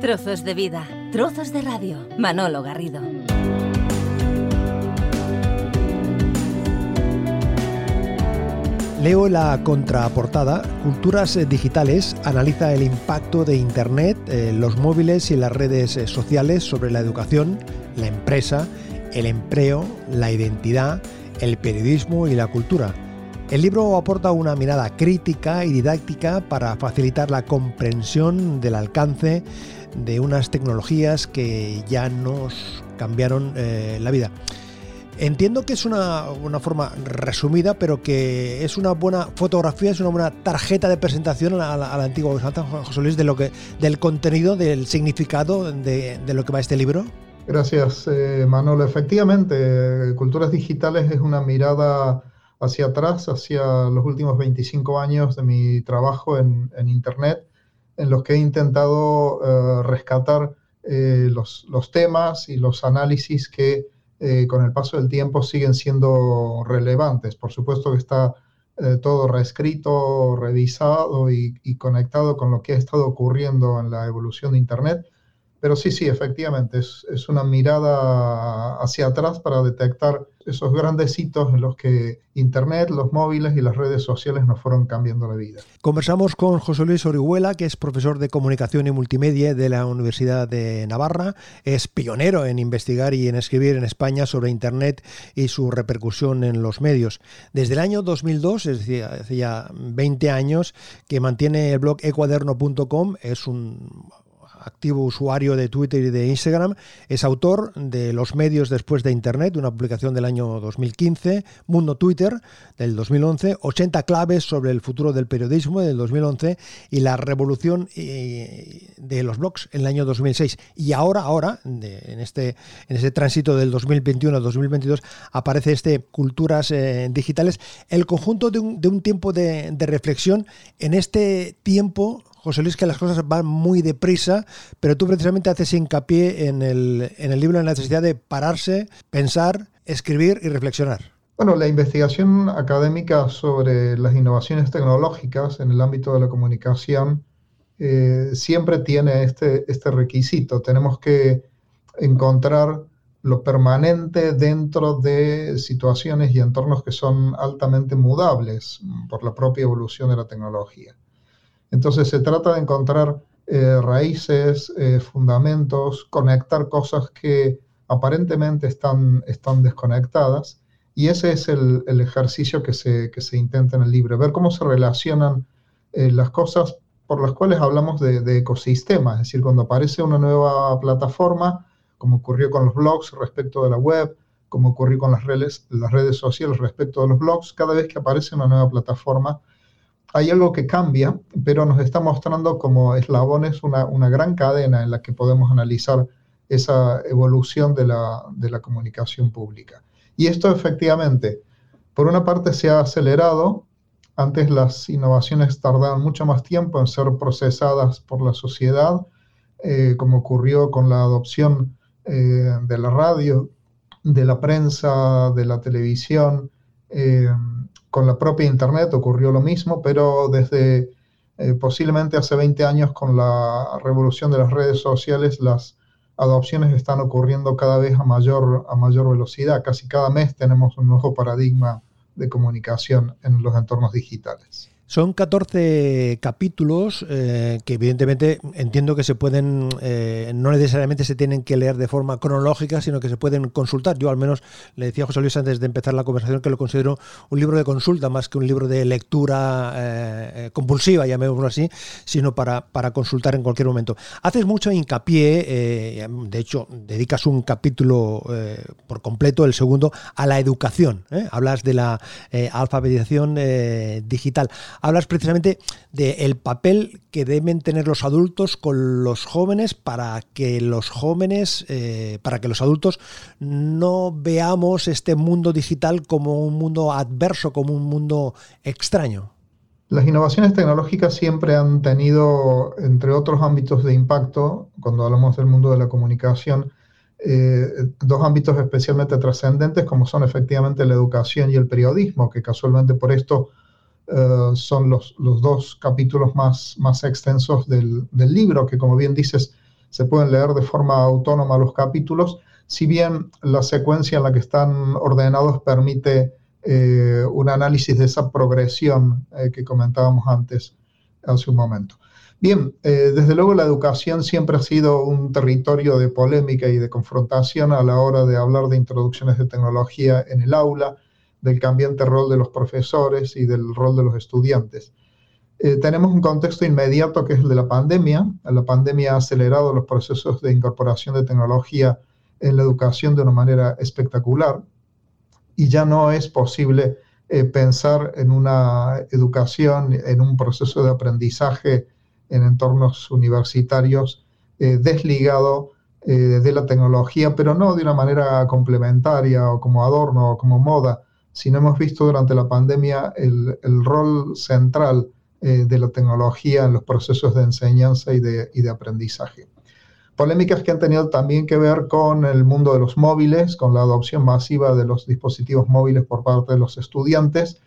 Trozos de vida, trozos de radio. Manolo Garrido. Leo la contraportada. Culturas Digitales analiza el impacto de Internet, eh, los móviles y las redes eh, sociales sobre la educación, la empresa, el empleo, la identidad, el periodismo y la cultura. El libro aporta una mirada crítica y didáctica para facilitar la comprensión del alcance de unas tecnologías que ya nos cambiaron eh, la vida. Entiendo que es una, forma resumida, pero que es una buena fotografía, es una buena tarjeta de presentación a la, antigua José Luis de lo que, del contenido, del significado de, lo que va este libro. Gracias, eh, Manolo. Efectivamente, Culturas Digitales es una mirada hacia atrás, hacia los últimos 25 años de mi trabajo en, en Internet en los que he intentado eh, rescatar eh, los, temas y los análisis que eh, con el paso del tiempo siguen siendo relevantes. Por supuesto que está todo reescrito, revisado y, conectado con lo que ha estado ocurriendo en la evolución de Internet. Pero sí, sí, efectivamente, es, es una mirada hacia atrás para detectar esos grandes hitos en los que Internet, los móviles y las redes sociales nos fueron cambiando la vida. Conversamos con José Luis Orihuela, que es profesor de comunicación y multimedia de la Universidad de Navarra. Es pionero en investigar y en escribir en España sobre Internet y su repercusión en los medios. Desde el año 2002, es decir, hace ya 20 años, que mantiene el blog ecuaderno.com, es un activo usuario de Twitter y de Instagram, es autor de Los medios después de Internet, una publicación del año 2015, Mundo Twitter del 2011, 80 claves sobre el futuro del periodismo del 2011 y la revolución eh, de los blogs en el año 2006. Y ahora, ahora, en, este, en este tránsito del 2021 al 2022, aparece este Culturas eh, Digitales, el conjunto de un, de un tiempo de, de reflexión en este tiempo José Luis, que las cosas van muy deprisa, pero tú precisamente haces hincapié en el, en el libro la necesidad de pararse, pensar, escribir y reflexionar. Bueno, la investigación académica sobre las innovaciones tecnológicas en el ámbito de la comunicación eh, siempre tiene este, este requisito. Tenemos que encontrar lo permanente dentro de situaciones y entornos que son altamente mudables por la propia evolución de la tecnología. Entonces se trata de encontrar eh, raíces, eh, fundamentos, conectar cosas que aparentemente están, están desconectadas. Y ese es el, ejercicio que se, se, intenta en el libro, ver cómo se relacionan eh, las cosas por las cuales hablamos de, de ecosistemas, es decir, cuando aparece una nueva plataforma, como ocurrió con los blogs respecto de la web, como ocurrió con las redes, las redes sociales respecto de los blogs, cada vez que aparece una nueva plataforma, hay algo que cambia, pero nos está mostrando como eslabones una, una gran cadena en la que podemos analizar esa evolución de la, de la comunicación pública. Y esto efectivamente, por una parte se ha acelerado, antes las innovaciones tardaban mucho más tiempo en ser procesadas por la sociedad, eh, como ocurrió con la adopción eh, de la radio, de la prensa, de la televisión, eh, con la propia Internet ocurrió lo mismo, pero desde eh, posiblemente hace 20 años con la revolución de las redes sociales, las adopciones están ocurriendo cada vez a mayor, a mayor velocidad. Casi cada mes tenemos un nuevo paradigma de comunicación en los entornos digitales. Son 14 capítulos eh, que evidentemente entiendo que se pueden, eh, no necesariamente se tienen que leer de forma cronológica, sino que se pueden consultar. Yo al menos le decía a José Luis antes de empezar la conversación que lo considero un libro de consulta más que un libro de lectura eh, compulsiva, llamémoslo así, sino para, para consultar en cualquier momento. Haces mucho hincapié, de hecho dedicas un capítulo por completo, el segundo, a la educación. Hablas de la alfabetización digital hablas precisamente del papel que deben tener los adultos con los jóvenes para que los jóvenes, eh, para que los adultos no veamos este mundo digital como un mundo adverso, como un mundo extraño. Las innovaciones tecnológicas siempre han tenido, entre otros ámbitos de impacto, cuando hablamos del mundo de la comunicación, eh, dos ámbitos especialmente trascendentes como son efectivamente la educación y el periodismo, que casualmente por esto eh, son los, los, dos capítulos más, más extensos del, del, libro, que como bien dices, se pueden leer de forma autónoma los capítulos, si bien la secuencia en la que están ordenados permite eh, un análisis de esa progresión eh, que comentábamos antes, hace un momento. Bien, desde luego la educación siempre ha sido un territorio de polémica y de confrontación a la hora de hablar de introducciones de tecnología en el aula, del cambiante rol de los profesores y del rol de los estudiantes. tenemos un contexto inmediato que es el de la pandemia. La pandemia ha acelerado los procesos de incorporación de tecnología en la educación de una manera espectacular y ya no es posible eh, pensar en una educación, en un proceso de aprendizaje en entornos universitarios eh, desligado eh, de la tecnología, pero no de una manera complementaria o como adorno o como moda, sino hemos visto durante la pandemia el, rol central de la tecnología en los procesos de enseñanza y de, y de aprendizaje. Polémicas que han tenido también que ver con el mundo de los móviles, con la adopción masiva de los dispositivos móviles por parte de los estudiantes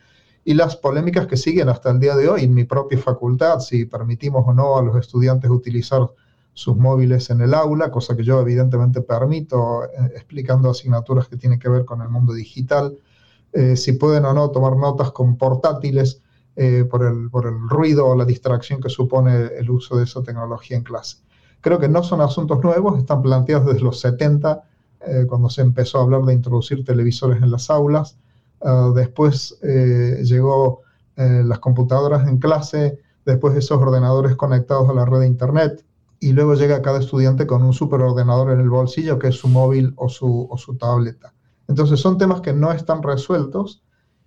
y las polémicas que siguen hasta el día de hoy en mi propia facultad, si permitimos o no a los estudiantes utilizar sus móviles en el aula, cosa que yo evidentemente permito, eh, explicando asignaturas que tienen que ver con el mundo digital, eh, si pueden o no tomar notas con portátiles eh, por, el, por el ruido o la distracción que supone el uso de esa tecnología en clase. Creo que no son asuntos nuevos, están planteados desde los 70, eh, cuando se empezó a hablar de introducir televisores en las aulas. Ah, después llegó las computadoras en clase, después esos ordenadores conectados a la red de Internet, y luego llega cada estudiante con un superordenador en el bolsillo, que es su móvil o su, o su tableta. Entonces son temas que no están resueltos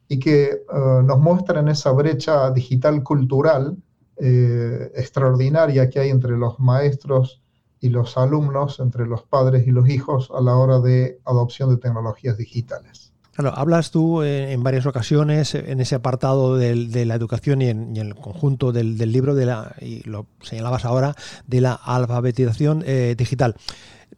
y que ah, nos muestran esa brecha digital cultural eh, extraordinaria que hay entre los maestros y los alumnos, entre los padres y los hijos a la hora de adopción de tecnologías digitales. Hablas tú eh, en varias ocasiones en ese apartado de la educación y en, el conjunto del, libro, de la, y lo señalabas ahora, de la alfabetización eh, digital.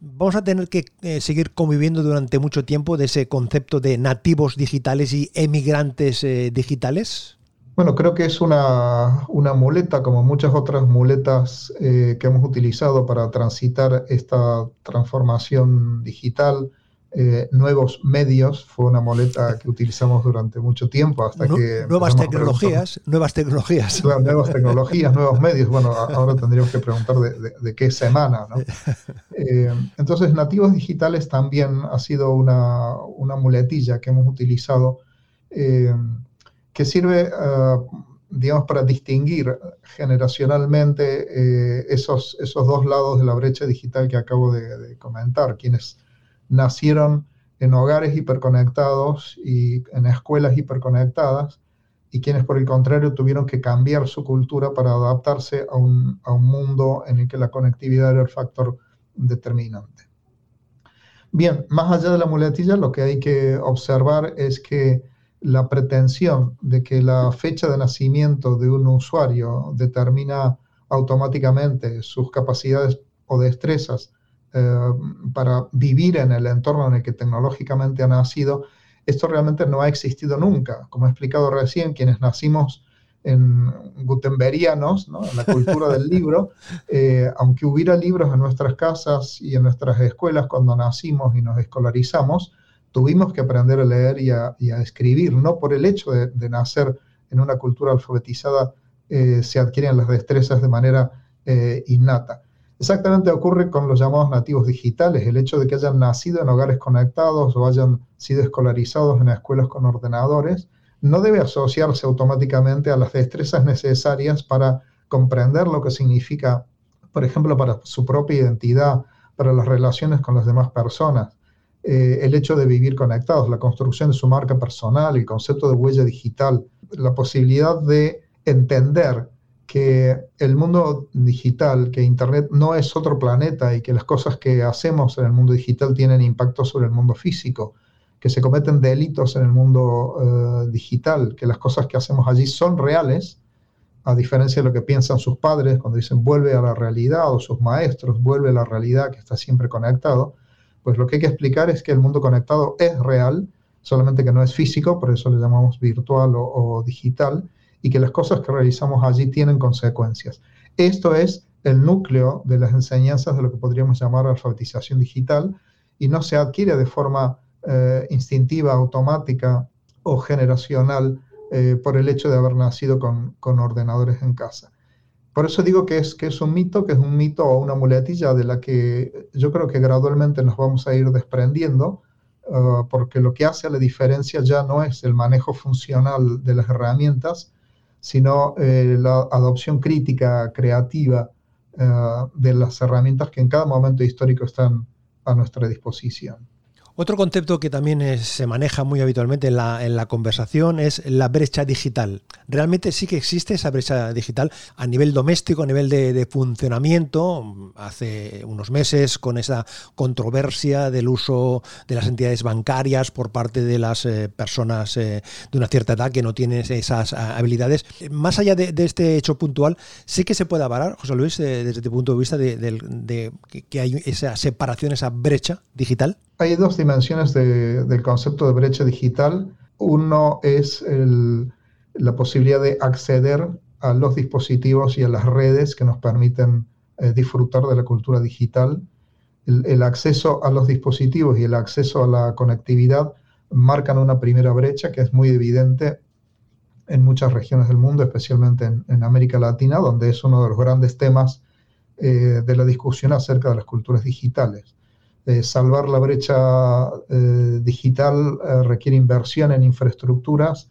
Vamos a tener que seguir conviviendo durante mucho tiempo de ese concepto de nativos digitales y emigrantes digitales. Bueno, creo que es una, muleta, como muchas otras muletas eh, que hemos utilizado para transitar esta transformación digital. Eh, nuevos medios fue una muleta que utilizamos durante mucho tiempo hasta que nuevas tecnologías nuevas tecnologías. Nuevas tecnologías nuevos medios. Bueno ahora tendríamos que preguntar de, qué semana ¿no? Eh, entonces nativos digitales también ha sido una, una muletilla que hemos utilizado que sirve, digamos, para distinguir generacionalmente eh, esos, esos dos lados de la brecha digital que acabo de, comentar, quienes nacieron en hogares hiperconectados y en escuelas hiperconectadas, y quienes por el contrario tuvieron que cambiar su cultura para adaptarse a un, a un mundo en el que la conectividad era el factor determinante. Bien, más allá de la muletilla, lo que hay que observar es que la pretensión de que la fecha de nacimiento de un usuario determina automáticamente sus capacidades o destrezas eh, para vivir en el entorno en el que tecnológicamente ha nacido, esto realmente no ha existido nunca. Como he explicado recién, quienes nacimos en gutenberianos, en la cultura del libro, eh, aunque hubiera libros en nuestras casas y en nuestras escuelas cuando nacimos y nos escolarizamos, tuvimos que aprender a leer y a, escribir, no por el hecho de, nacer en una cultura alfabetizada eh, se adquieren las destrezas de manera eh, innata. Exactamente ocurre con los llamados nativos digitales, el hecho de que hayan nacido en hogares conectados o hayan sido escolarizados en escuelas con ordenadores, no debe asociarse automáticamente a las destrezas necesarias para comprender lo que significa, por ejemplo, para su propia identidad, para las relaciones con las demás personas. Eh, el hecho de vivir conectados, la construcción de su marca personal, el concepto de huella digital, la posibilidad de entender que el mundo digital, que Internet no es otro planeta y que las cosas que hacemos en el mundo digital tienen impacto sobre el mundo físico, que se cometen delitos en el mundo eh, digital, que las cosas que hacemos allí son reales, a diferencia de lo que piensan sus padres cuando dicen vuelve a la realidad o sus maestros, vuelve a la realidad que está siempre conectado pues lo que hay que explicar es que el mundo conectado es real, solamente que no es físico, por eso le llamamos virtual o, digital, y que las cosas que realizamos allí tienen consecuencias. Esto es el núcleo de las enseñanzas de lo que podríamos llamar alfabetización digital y no se adquiere de forma eh, instintiva, automática o generacional eh, por el hecho de haber nacido con, ordenadores en casa. Por eso digo que es, que es un mito, que es un mito o una muletilla de la que yo creo que gradualmente nos vamos a ir desprendiendo, uh, porque lo que hace la diferencia ya no es el manejo funcional de las herramientas, sino eh, la adopción crítica, creativa uh, de las herramientas que en cada momento histórico están a nuestra disposición. Otro concepto que también se maneja muy habitualmente en la, conversación es la brecha digital. Realmente sí que existe esa brecha digital a nivel doméstico, a nivel de, funcionamiento. Hace unos meses con esa controversia del uso de las entidades bancarias por parte de las eh, personas eh, de una cierta edad que no tienen esas habilidades. Más allá de, este hecho puntual, sí que se puede avalar, José Luis, eh, desde tu punto de vista, de que hay esa separación, esa brecha digital. Hay dos dimensiones del concepto de brecha digital. Uno es la posibilidad de acceder a los dispositivos y a las redes que nos permiten eh, disfrutar de la cultura digital. El, acceso a los dispositivos y el acceso a la conectividad marcan una primera brecha que es muy evidente en muchas regiones del mundo, especialmente en, América Latina, donde es uno de los grandes temas eh, de la discusión acerca de las culturas digitales. Eh, salvar la brecha eh, digital eh, requiere inversión en infraestructuras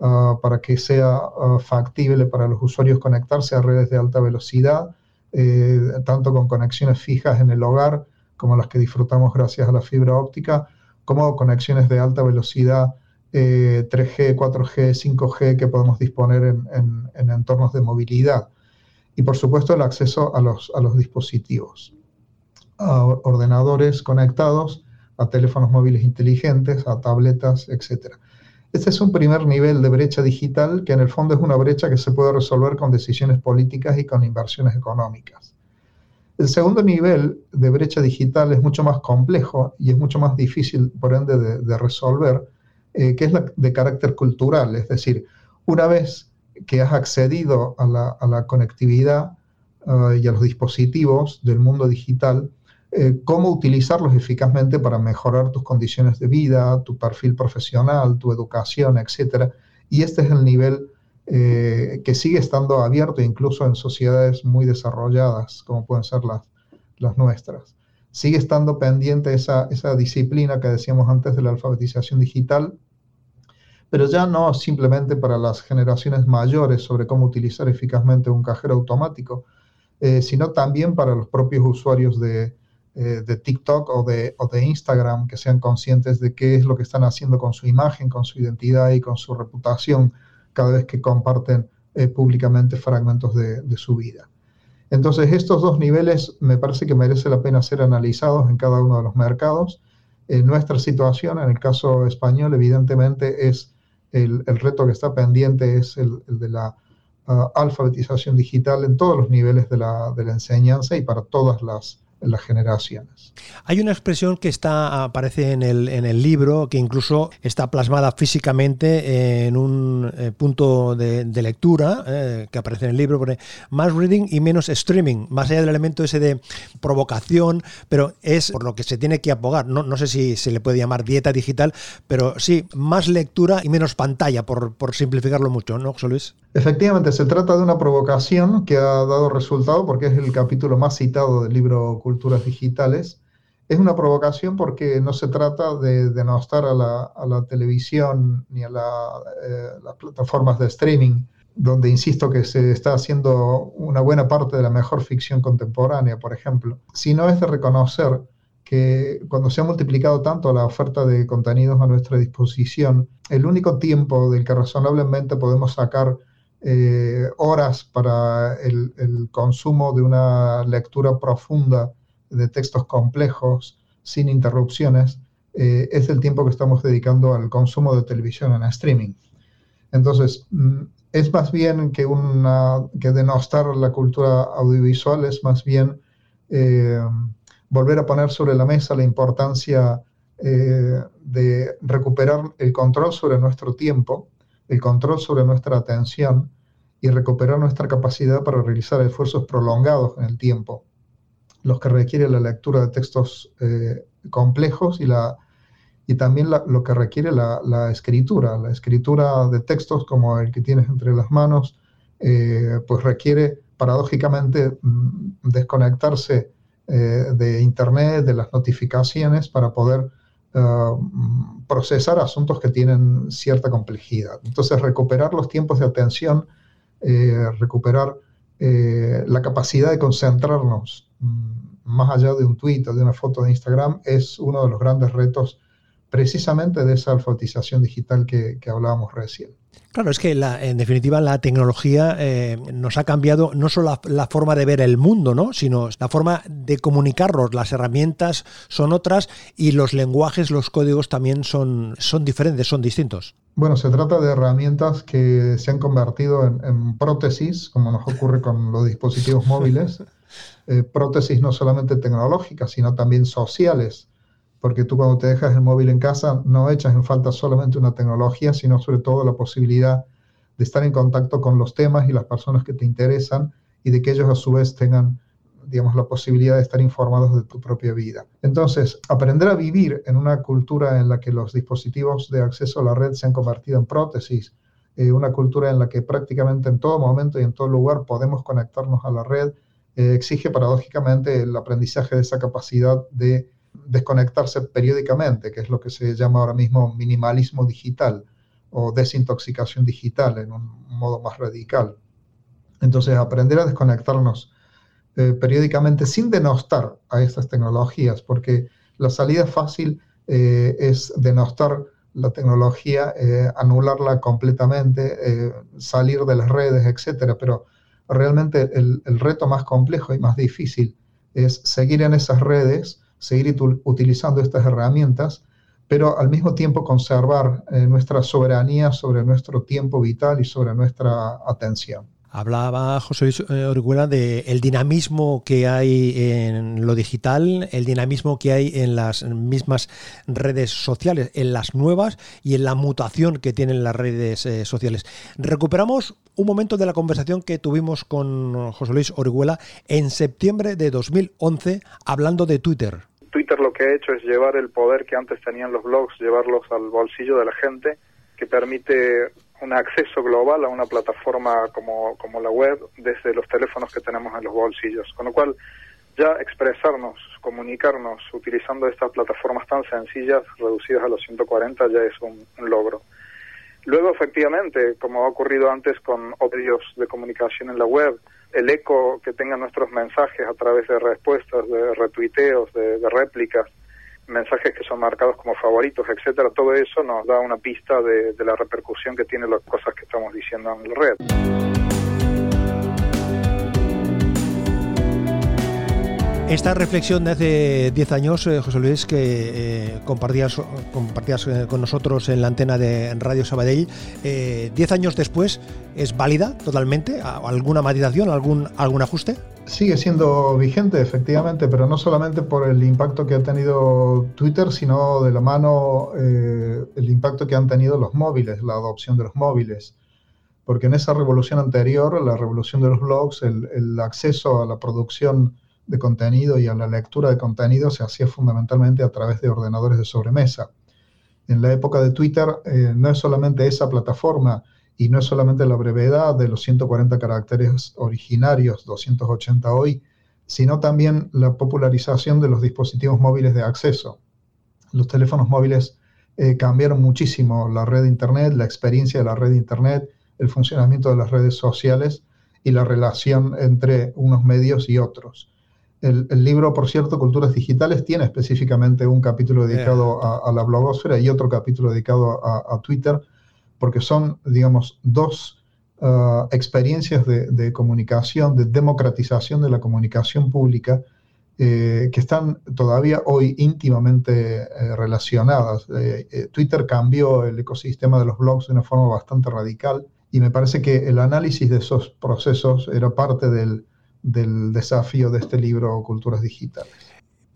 ah, para que sea ah, factible para los usuarios conectarse a redes de alta velocidad, tanto con conexiones fijas en el hogar como las que disfrutamos gracias a la fibra óptica, como conexiones de alta velocidad 3G, 4G, 5G que podemos disponer en, entornos de movilidad. Y por supuesto el acceso a los dispositivos a ordenadores conectados, a teléfonos móviles inteligentes, a tabletas, etc. Este es un primer nivel de brecha digital que en el fondo es una brecha que se puede resolver con decisiones políticas y con inversiones económicas. El segundo nivel de brecha digital es mucho más complejo y es mucho más difícil, por ende, de, resolver, eh, que es la de carácter cultural. Es decir, una vez que has accedido a la, conectividad ah, y a los dispositivos del mundo digital, eh, cómo utilizarlos eficazmente para mejorar tus condiciones de vida, tu perfil profesional, tu educación, etc. Y este es el nivel eh, que sigue estando abierto incluso en sociedades muy desarrolladas, como pueden ser las, nuestras. Sigue estando pendiente esa, esa disciplina que decíamos antes de la alfabetización digital, pero ya no simplemente para las generaciones mayores sobre cómo utilizar eficazmente un cajero automático, eh, sino también para los propios usuarios de, eh, de TikTok o de, o de Instagram que sean conscientes de qué es lo que están haciendo con su imagen, con su identidad y con su reputación cada vez que comparten eh, públicamente fragmentos de, su vida. Entonces, estos dos niveles me parece que merece la pena ser analizados en cada uno de los mercados. En nuestra situación, en el caso español, evidentemente es el, reto que está pendiente es el, de la ah, alfabetización digital en todos los niveles de la, de la enseñanza y para todas las, las generaciones. Hay una expresión que está aparece en el, en el libro, que incluso está plasmada físicamente en un eh, punto de, lectura eh, que aparece en el libro, pone más reading y menos streaming, más allá del elemento ese de provocación, pero es por lo que se tiene que abogar. No, no sé si se le puede llamar dieta digital, pero sí, más lectura y menos pantalla, por, por simplificarlo mucho, ¿no, José Luis? Efectivamente, se trata de una provocación que ha dado resultado porque es el capítulo más citado del libro Culturas Digitales. Es una provocación porque no se trata de denostar a la, televisión ni a eh, las plataformas de streaming, donde insisto que se está haciendo una buena parte de la mejor ficción contemporánea, por ejemplo, sino es de reconocer que cuando se ha multiplicado tanto la oferta de contenidos a nuestra disposición, el único tiempo del que razonablemente podemos sacar eh, horas para el, consumo de una lectura profunda de textos complejos sin interrupciones, eh, es el tiempo que estamos dedicando al consumo de televisión en streaming. Entonces, mm, es más bien que, una, que denostar la cultura audiovisual, es más bien eh, volver a poner sobre la mesa la importancia de recuperar el control sobre nuestro tiempo el control sobre nuestra atención y recuperar nuestra capacidad para realizar esfuerzos prolongados en el tiempo, los que requiere la lectura de textos eh, complejos y, la, y también lo que requiere la, escritura. La escritura de textos como el que tienes entre las manos, eh, pues requiere paradójicamente mm, desconectarse eh, de Internet, de las notificaciones, para poder procesar asuntos que tienen cierta complejidad. Entonces, recuperar los tiempos de atención recuperar la capacidad de concentrarnos más allá de un tweet o de una foto de Instagram es uno de los grandes retos precisamente de esa alfabetización digital que, hablábamos recién. Claro, es que en definitiva la tecnología eh, nos ha cambiado no solo la, forma de ver el mundo, ¿no? sino la forma de comunicarnos. Las herramientas son otras y los lenguajes, los códigos también son, son diferentes, son distintos. Bueno, se trata de herramientas que se han convertido en, prótesis, como nos ocurre con los dispositivos móviles. Eh, prótesis no solamente tecnológicas, sino también sociales porque tú cuando te dejas el móvil en casa no echas en falta solamente una tecnología, sino sobre todo la posibilidad de estar en contacto con los temas y las personas que te interesan y de que ellos a su vez tengan, digamos, la posibilidad de estar informados de tu propia vida. Entonces, aprender a vivir en una cultura en la que los dispositivos de acceso a la red se han convertido en prótesis, eh, una cultura en la que prácticamente en todo momento y en todo lugar podemos conectarnos a la red, eh, exige paradójicamente el aprendizaje de esa capacidad de desconectarse periódicamente, que es lo que se llama ahora mismo minimalismo digital o desintoxicación digital en un modo más radical. Entonces, aprender a desconectarnos eh, periódicamente sin denostar a estas tecnologías, porque la salida fácil eh, es denostar la tecnología, anularla completamente, salir de las redes, etc. Pero realmente el, reto más complejo y más difícil es seguir en esas redes, seguir utilizando estas herramientas, pero al mismo tiempo conservar eh, nuestra soberanía sobre nuestro tiempo vital y sobre nuestra atención. Hablaba José Luis eh, Orihuela de el dinamismo que hay en lo digital, el dinamismo que hay en las mismas redes sociales, en las nuevas y en la mutación que tienen las redes eh, sociales. Recuperamos un momento de la conversación que tuvimos con José Luis Orihuela en septiembre de 2011 hablando de Twitter. Twitter lo que ha hecho es llevar el poder que antes tenían los blogs, llevarlos al bolsillo de la gente, que permite un acceso global a una plataforma como, como la web desde los teléfonos que tenemos en los bolsillos. Con lo cual, ya expresarnos, comunicarnos utilizando estas plataformas tan sencillas, reducidas a los 140, ya es un, logro. Luego, efectivamente, como ha ocurrido antes con medios de comunicación en la web, el eco que tengan nuestros mensajes a través de respuestas, de retuiteos, de, réplicas, mensajes que son marcados como favoritos, etcétera, todo eso nos da una pista de, la repercusión que tienen las cosas que estamos diciendo en la red. Esta reflexión de hace 10 años, eh, José Luis, que eh, compartías, compartías eh, con nosotros en la antena de Radio Sabadell, 10 años después, ¿es válida totalmente? ¿Alguna matización, algún, algún ajuste? Sigue siendo vigente, efectivamente, pero no solamente por el impacto que ha tenido Twitter, sino de la mano el impacto que han tenido los móviles, la adopción de los móviles. Porque en esa revolución anterior, la revolución de los blogs, el, el acceso a la producción de contenido y a la lectura de contenido se hacía fundamentalmente a través de ordenadores de sobremesa. En la época de Twitter eh, no es solamente esa plataforma y no es solamente la brevedad de los 140 caracteres originarios, 280 hoy, sino también la popularización de los dispositivos móviles de acceso. Los teléfonos móviles eh, cambiaron muchísimo la red de Internet, la experiencia de la red de Internet, el funcionamiento de las redes sociales y la relación entre unos medios y otros. El, libro, por cierto, Culturas Digitales, tiene específicamente un capítulo dedicado a, la blogosfera y otro capítulo dedicado a, Twitter, porque son, digamos, dos uh, experiencias de, comunicación, de democratización de la comunicación pública, eh, que están todavía hoy íntimamente eh, relacionadas. Eh, Twitter cambió el ecosistema de los blogs de una forma bastante radical y me parece que el análisis de esos procesos era parte del del desafío de este libro Culturas Digitales.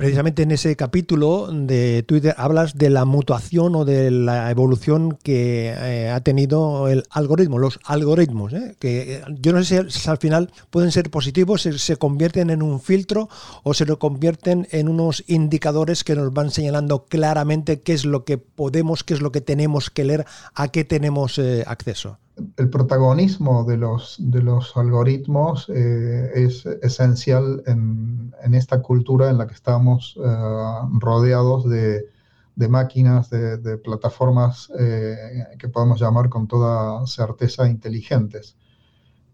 Precisamente en ese capítulo de Twitter hablas de la mutuación o de la evolución que eh, ha tenido el algoritmo, los algoritmos, ¿eh? que eh, yo no sé si al final pueden ser positivos, se convierten en un filtro o se lo convierten en unos indicadores que nos van señalando claramente qué es lo que podemos, qué es lo que tenemos que leer, a qué tenemos acceso el protagonismo de los, de los algoritmos eh, es esencial en, esta cultura en la que estamos eh, rodeados de, máquinas, de, plataformas eh, que podemos llamar con toda certeza inteligentes.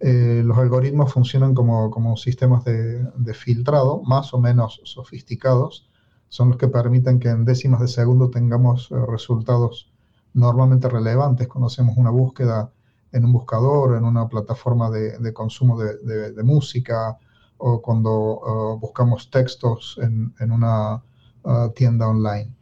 los algoritmos funcionan como, como sistemas de, filtrado más o menos sofisticados. Son los que permiten que en décimas de segundo tengamos resultados normalmente relevantes cuando hacemos una búsqueda en un buscador, en una plataforma de, consumo de, música o cuando buscamos textos en, una uh, tienda online.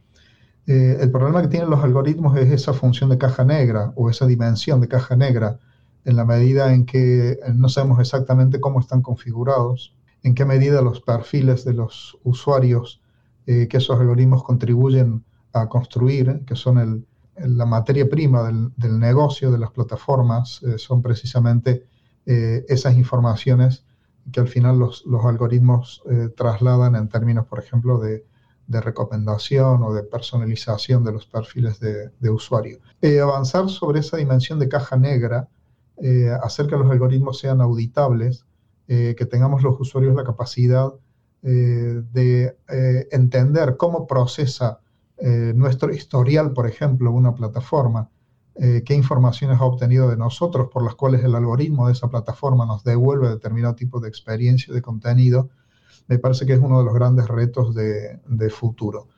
Eh, el problema que tienen los algoritmos es esa función de caja negra o esa dimensión de caja negra en la medida en que eh, no sabemos exactamente cómo están configurados, en qué medida los perfiles de los usuarios eh, que esos algoritmos contribuyen a construir, que son el, la materia prima del, negocio de las plataformas eh, son precisamente eh, esas informaciones que al final los, algoritmos eh, trasladan en términos, por ejemplo, de, recomendación o de personalización de los perfiles de, usuario. avanzar sobre esa dimensión de caja negra, hacer que los algoritmos sean auditables, que tengamos los usuarios la capacidad de entender cómo procesa eh, nuestro historial, por ejemplo, una plataforma, eh, qué informaciones ha obtenido de nosotros por las cuales el algoritmo de esa plataforma nos devuelve determinado tipo de experiencia, de contenido, me parece que es uno de los grandes retos de, futuro.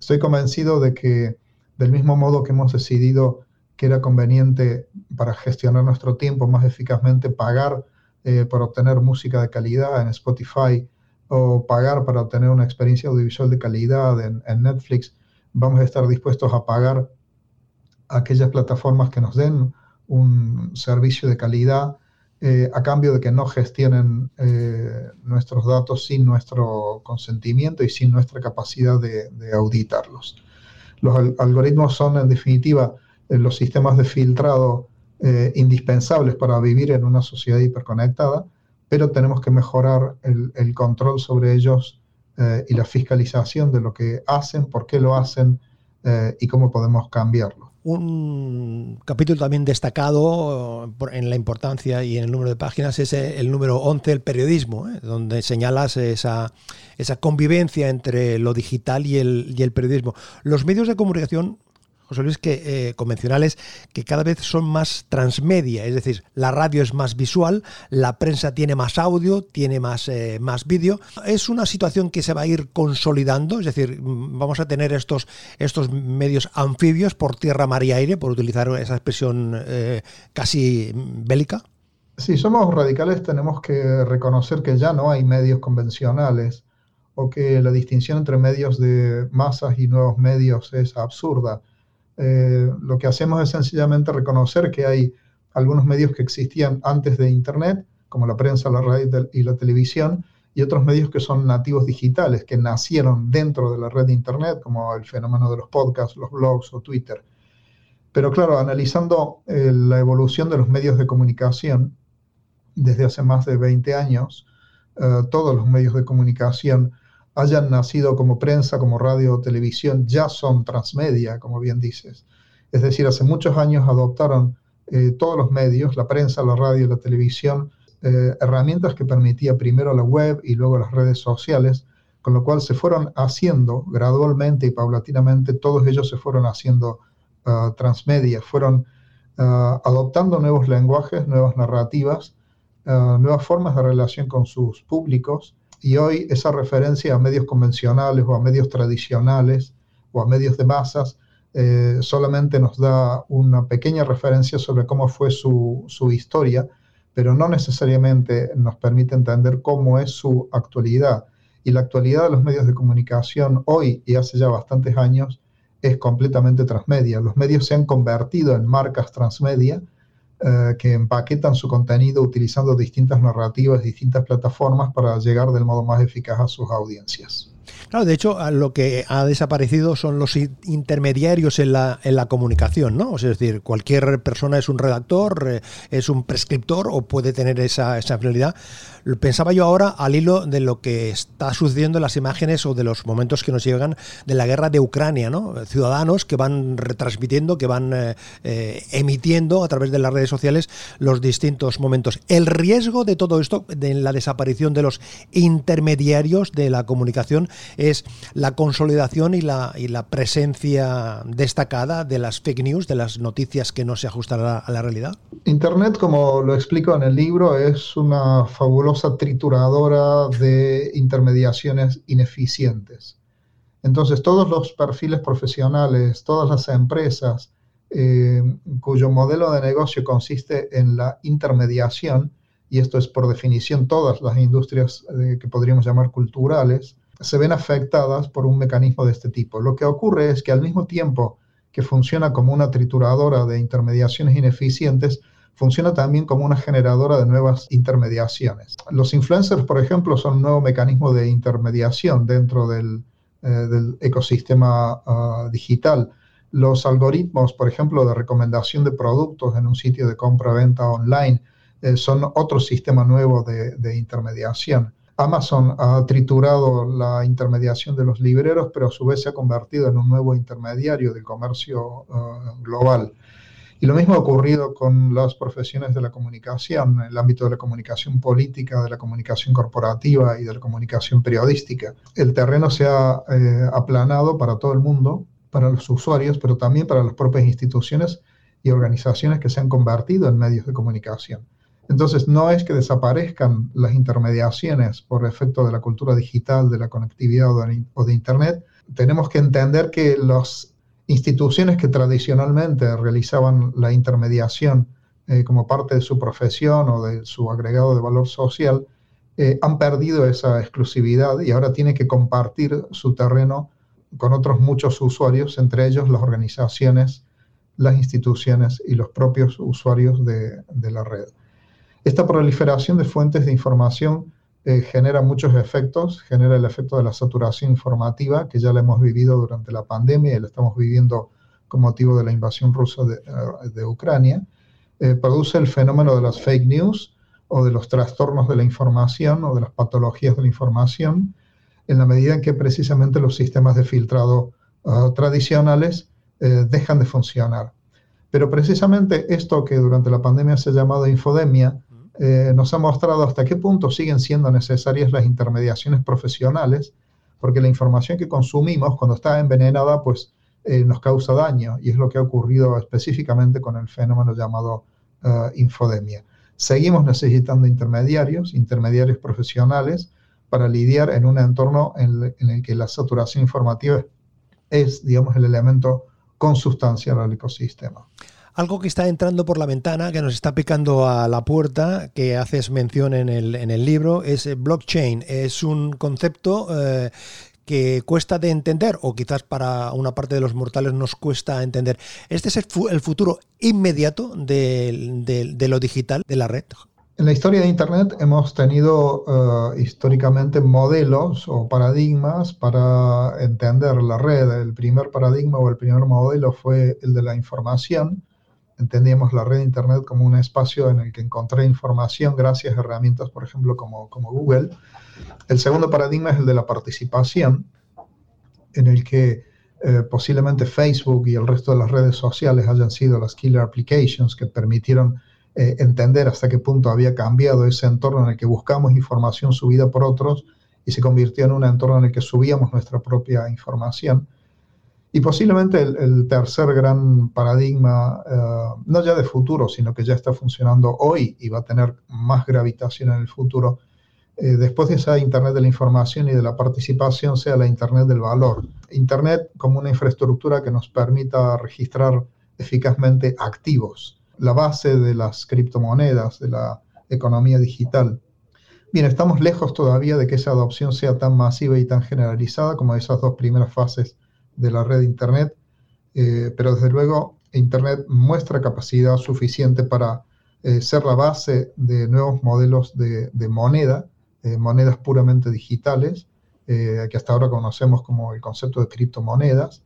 Estoy convencido de que del mismo modo que hemos decidido que era conveniente para gestionar nuestro tiempo más eficazmente pagar eh, por obtener música de calidad en Spotify o pagar para obtener una experiencia audiovisual de calidad en Netflix, vamos a estar dispuestos a pagar aquellas plataformas que nos den un servicio de calidad eh, a cambio de que no gestionen eh, nuestros datos sin nuestro consentimiento y sin nuestra capacidad de, auditarlos. Los algoritmos son, en definitiva, eh, los sistemas de filtrado indispensables para vivir en una sociedad hiperconectada, pero tenemos que mejorar el control sobre ellos eh, y la fiscalización de lo que hacen, por qué lo hacen eh, y cómo podemos cambiarlo. Un capítulo también destacado eh, en la importancia y en el número de páginas es el número 11, el periodismo, donde señalas esa, esa convivencia entre lo digital y el, y el periodismo. Los medios de comunicación José Luis, que, eh, convencionales que cada vez son más transmedia, es decir, la radio es más visual, la prensa tiene más audio, tiene más, eh, más vídeo. Es una situación que se va a ir consolidando, es decir, mm, vamos a tener estos, estos medios anfibios por tierra, mar y aire, por utilizar esa expresión eh, casi bélica. Si somos radicales tenemos que reconocer que ya no hay medios convencionales o que la distinción entre medios de masas y nuevos medios es absurda. Eh, lo que hacemos es sencillamente reconocer que hay algunos medios que existían antes de Internet, como la prensa, la radio y la televisión, y otros medios que son nativos digitales, que nacieron dentro de la red de Internet, como el fenómeno de los podcasts, los blogs o Twitter. Pero claro, analizando eh, la evolución de los medios de comunicación desde hace más de 20 años, eh, todos los medios de comunicación hayan nacido como prensa, como radio o televisión, ya son transmedia, como bien dices. Es decir, hace muchos años adoptaron eh, todos los medios, la prensa, la radio, la televisión, eh, herramientas que permitía primero la web y luego las redes sociales, con lo cual se fueron haciendo gradualmente y paulatinamente, todos ellos se fueron haciendo uh, transmedia, fueron uh, adoptando nuevos lenguajes, nuevas narrativas, uh, nuevas formas de relación con sus públicos, y hoy esa referencia a medios convencionales o a medios tradicionales o a medios de masas eh, solamente nos da una pequeña referencia sobre cómo fue su, su, historia, pero no necesariamente nos permite entender cómo es su actualidad. Y la actualidad de los medios de comunicación hoy y hace ya bastantes años es completamente transmedia. Los medios se han convertido en marcas transmedia eh, que empaquetan su contenido utilizando distintas narrativas, distintas plataformas para llegar del modo más eficaz a sus audiencias. Claro, de hecho, lo que ha desaparecido son los intermediarios en la, en la comunicación, ¿no? Es decir, cualquier persona es un redactor, eh, es un prescriptor o puede tener esa, esa finalidad. Pensaba yo ahora al hilo de lo que está sucediendo en las imágenes o de los momentos que nos llegan de la guerra de Ucrania, ¿no? Ciudadanos que van retransmitiendo, que van eh, eh, emitiendo a través de las redes sociales los distintos momentos. El riesgo de todo esto, de la desaparición de los intermediarios de la comunicación, es la consolidación y la, presencia destacada de las fake news, de las noticias que no se ajustan a la realidad. Internet, como lo explico en el libro, es una fabulosa trituradora de intermediaciones ineficientes. Entonces, todos los perfiles profesionales, todas las empresas eh, cuyo modelo de negocio consiste en la intermediación, y esto es por definición todas las industrias eh, que podríamos llamar culturales, se ven afectadas por un mecanismo de este tipo. Lo que ocurre es que al mismo tiempo que funciona como una trituradora de intermediaciones ineficientes, funciona también como una generadora de nuevas intermediaciones. Los influencers, por ejemplo, son un nuevo mecanismo de intermediación dentro del, eh, ecosistema ah, digital. Los algoritmos, por ejemplo, de recomendación de productos en un sitio de compra-venta online eh, son otro sistema nuevo de, intermediación. Amazon ha triturado la intermediación de los libreros, pero a su vez se ha convertido en un nuevo intermediario del comercio ah, global. Y lo mismo ha ocurrido con las profesiones de la comunicación, en el ámbito de la comunicación política, de la comunicación corporativa y de la comunicación periodística. El terreno se ha eh, aplanado para todo el mundo, para los usuarios, pero también para las propias instituciones y organizaciones que se han convertido en medios de comunicación. Entonces, no es que desaparezcan las intermediaciones por efecto de la cultura digital, de la conectividad o de, Internet. Tenemos que entender que los instituciones que tradicionalmente realizaban la intermediación eh, como parte de su profesión o de su agregado de valor social, eh, han perdido esa exclusividad y ahora tienen que compartir su terreno con otros muchos usuarios, entre ellos las organizaciones, las instituciones y los propios usuarios de la red. Esta proliferación de fuentes de información eh, genera muchos efectos, genera el efecto de la saturación informativa, que ya la hemos vivido durante la pandemia y la estamos viviendo con motivo de la invasión rusa de, eh, Ucrania, eh, produce el fenómeno de las fake news o de los trastornos de la información o de las patologías de la información, en la medida en que precisamente los sistemas de filtrado tradicionales dejan de funcionar. Pero precisamente esto que durante la pandemia se ha llamado infodemia, eh, nos ha mostrado hasta qué punto siguen siendo necesarias las intermediaciones profesionales, porque la información que consumimos cuando está envenenada, pues eh, nos causa daño, y es lo que ha ocurrido específicamente con el fenómeno llamado eh, infodemia. Seguimos necesitando intermediarios, intermediarios profesionales, para lidiar en un entorno en, en el que la saturación informativa es, digamos, el elemento consustancial al ecosistema. Algo que está entrando por la ventana, que nos está picando a la puerta, que haces mención en el, en el libro, es eh, blockchain. Es un concepto eh, que cuesta de entender, o quizás para una parte de los mortales nos cuesta entender. ¿Este es el, futuro inmediato de, lo digital, de la red? En la historia de Internet hemos tenido eh, históricamente modelos o paradigmas para entender la red. El primer paradigma o el primer modelo fue el de la información, entendíamos la red Internet como un espacio en el que encontré información gracias a herramientas, por ejemplo, como, como Google. El segundo paradigma es el de la participación, en el que eh, posiblemente Facebook y el resto de las redes sociales hayan sido las killer applications que permitieron eh, entender hasta qué punto había cambiado ese entorno en el que buscamos información subida por otros y se convirtió en un entorno en el que subíamos nuestra propia información. Y posiblemente el, tercer gran paradigma, eh, no ya de futuro, sino que ya está funcionando hoy y va a tener más gravitación en el futuro, eh, después de esa Internet de la información y de la participación, sea la Internet del valor. Internet como una infraestructura que nos permita registrar eficazmente activos, la base de las criptomonedas, de la economía digital. Bien, estamos lejos todavía de que esa adopción sea tan masiva y tan generalizada como esas dos primeras fases de la red Internet, eh, pero desde luego Internet muestra capacidad suficiente para eh, ser la base de nuevos modelos de, moneda, monedas puramente digitales, que hasta ahora conocemos como el concepto de criptomonedas,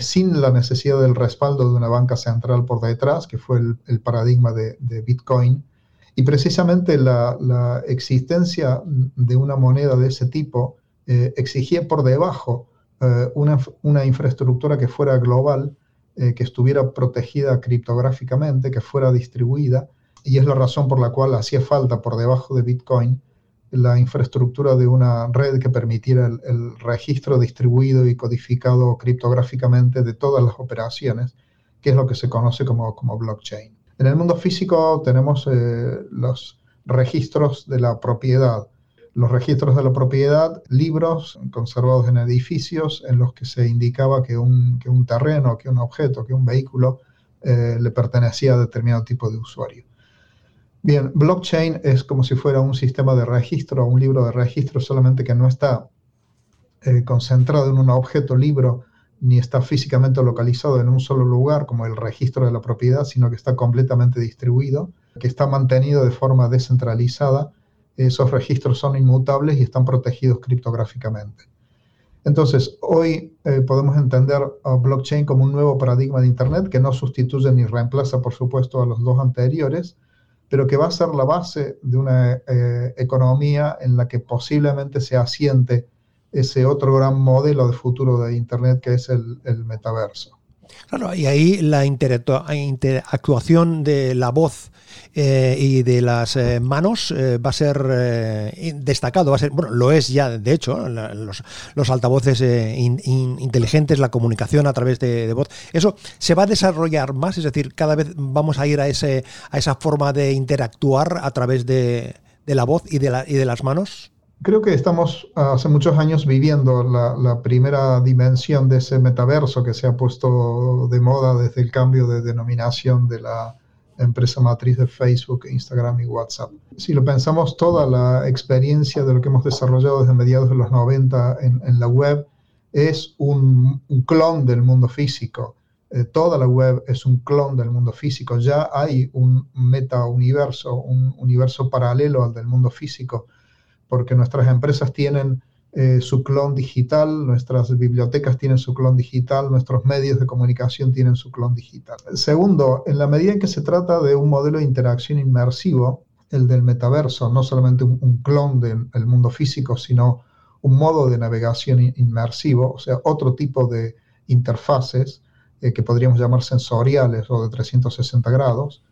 sin la necesidad del respaldo de una banca central por detrás, que fue el, paradigma de, Bitcoin. Y precisamente la, existencia de una moneda de ese tipo exigía por debajo una, una, infraestructura que fuera global, que estuviera protegida criptográficamente, que fuera distribuida y es la razón por la cual hacía falta por debajo de Bitcoin la infraestructura de una red que permitiera el, registro distribuido y codificado criptográficamente de todas las operaciones, que es lo que se conoce como, como blockchain. En el mundo físico tenemos eh, los registros de la propiedad, los registros de la propiedad, libros conservados en edificios en los que se indicaba que un, que un terreno, que un objeto, que un vehículo eh, le pertenecía a determinado tipo de usuario. Bien, blockchain es como si fuera un sistema de registro, un libro de registro, solamente que no está eh, concentrado en un objeto libro, ni está físicamente localizado en un solo lugar, como el registro de la propiedad, sino que está completamente distribuido, que está mantenido de forma descentralizada. Esos registros son inmutables y están protegidos criptográficamente. Entonces, hoy eh, podemos entender a blockchain como un nuevo paradigma de Internet que no sustituye ni reemplaza, por supuesto, a los dos anteriores, pero que va a ser la base de una eh, economía en la que posiblemente se asiente ese otro gran modelo de futuro de Internet que es el, metaverso. Claro, y ahí la interactuación de la voz eh, y de las eh, manos eh, va a ser destacado, va a ser, bueno, lo es ya, de hecho, los, altavoces inteligentes, la comunicación a través de, voz, eso se va a desarrollar más, es decir, cada vez vamos a ir a, ese, a esa forma de interactuar a través de, la voz y de, las manos. Creo que estamos hace muchos años viviendo la, primera dimensión de ese metaverso que se ha puesto de moda desde el cambio de denominación de la empresa matriz de Facebook, Instagram y WhatsApp. Si lo pensamos, toda la experiencia de lo que hemos desarrollado desde mediados de los 90 en, la web es un, clon del mundo físico. Eh, toda la web es un clon del mundo físico. Ya hay un meta-universo, un universo paralelo al del mundo físico, porque nuestras empresas tienen eh, su clon digital, nuestras bibliotecas tienen su clon digital, nuestros medios de comunicación tienen su clon digital. Segundo, en la medida en que se trata de un modelo de interacción inmersivo, el del metaverso, no solamente un, clon del mundo físico, sino un modo de navegación inmersivo, o sea, otro tipo de interfaces eh, que podríamos llamar sensoriales o de 360 grados,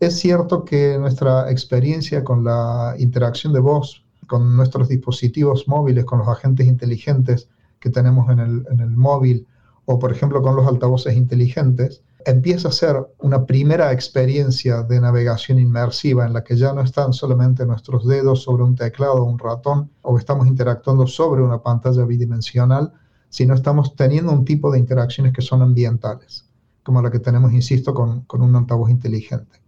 es cierto que nuestra experiencia con la interacción de voz con nuestros dispositivos móviles, con los agentes inteligentes que tenemos en el, móvil o por ejemplo con los altavoces inteligentes, empieza a ser una primera experiencia de navegación inmersiva en la que ya no están solamente nuestros dedos sobre un teclado o un ratón o estamos interactuando sobre una pantalla bidimensional, sino estamos teniendo un tipo de interacciones que son ambientales, como la que tenemos, insisto, con, con un altavoz inteligente.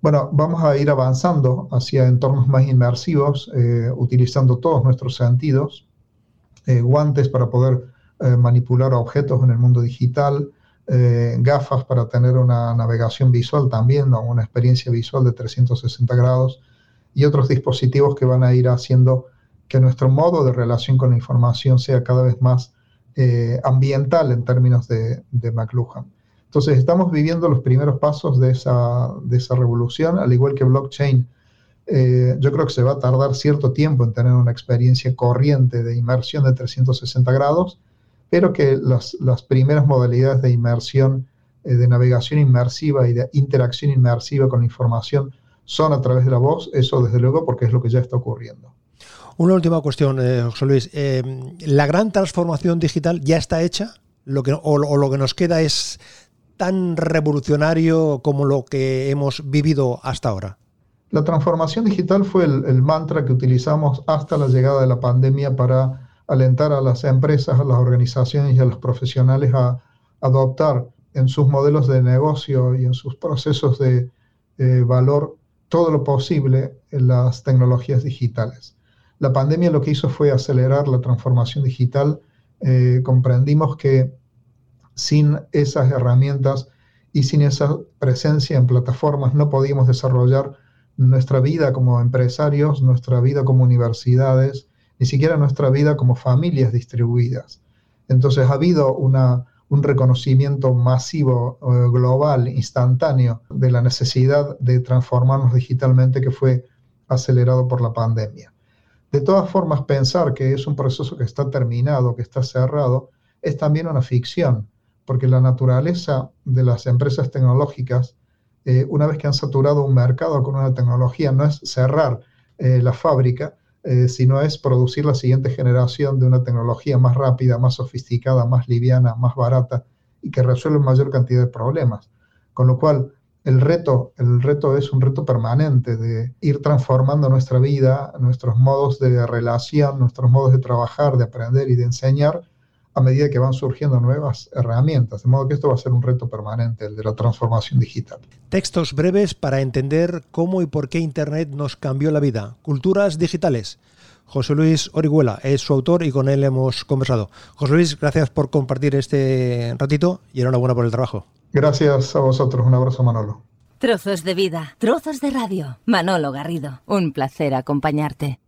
Bueno, vamos a ir avanzando hacia entornos más inmersivos, eh, utilizando todos nuestros sentidos, eh, guantes para poder eh, manipular objetos en el mundo digital, gafas para tener una navegación visual también, una experiencia visual de 360 grados, y otros dispositivos que van a ir haciendo que nuestro modo de relación con la información sea cada vez más ambiental en términos de, de McLuhan. Entonces estamos viviendo los primeros pasos de esa, de esa revolución, al igual que blockchain. Eh, yo creo que se va a tardar cierto tiempo en tener una experiencia corriente de inmersión de 360 grados, pero que las, las primeras modalidades de inmersión, eh, de navegación inmersiva y de interacción inmersiva con la información son a través de la voz, eso desde luego porque es lo que ya está ocurriendo. Una última cuestión, eh, José Luis. ¿La gran transformación digital ya está hecha? Lo que, o lo que nos queda es tan revolucionario como lo que hemos vivido hasta ahora? La transformación digital fue el, mantra que utilizamos hasta la llegada de la pandemia para alentar a las empresas, a las organizaciones y a los profesionales a adoptar en sus modelos de negocio y en sus procesos de valor todo lo posible en las tecnologías digitales. La pandemia lo que hizo fue acelerar la transformación digital. Eh, comprendimos que sin esas herramientas y sin esa presencia en plataformas no podíamos desarrollar nuestra vida como empresarios, nuestra vida como universidades ni siquiera nuestra vida como familias distribuidas. Entonces ha habido una, un reconocimiento masivo, eh, global, instantáneo de la necesidad de transformarnos digitalmente que fue acelerado por la pandemia. De todas formas, pensar que es un proceso que está terminado, que está cerrado, es también una ficción, porque la naturaleza de las empresas tecnológicas, eh, una vez que han saturado un mercado con una tecnología, no es cerrar eh, la fábrica, eh, sino es producir la siguiente generación de una tecnología más rápida, más sofisticada, más liviana, más barata y que resuelve mayor cantidad de problemas. Con lo cual, el reto, el reto es un reto permanente de ir transformando nuestra vida, nuestros modos de relación, nuestros modos de trabajar, de aprender y de enseñar a medida que van surgiendo nuevas herramientas. De modo que esto va a ser un reto permanente, el de la transformación digital. Textos breves para entender cómo y por qué Internet nos cambió la vida. Culturas digitales. José Luis Orihuela es su autor y con él hemos conversado. José Luis, gracias por compartir este ratito y enhorabuena por el trabajo. Gracias a vosotros. Un abrazo, Manolo. Trozos de vida, trozos de radio. Manolo Garrido, un placer acompañarte.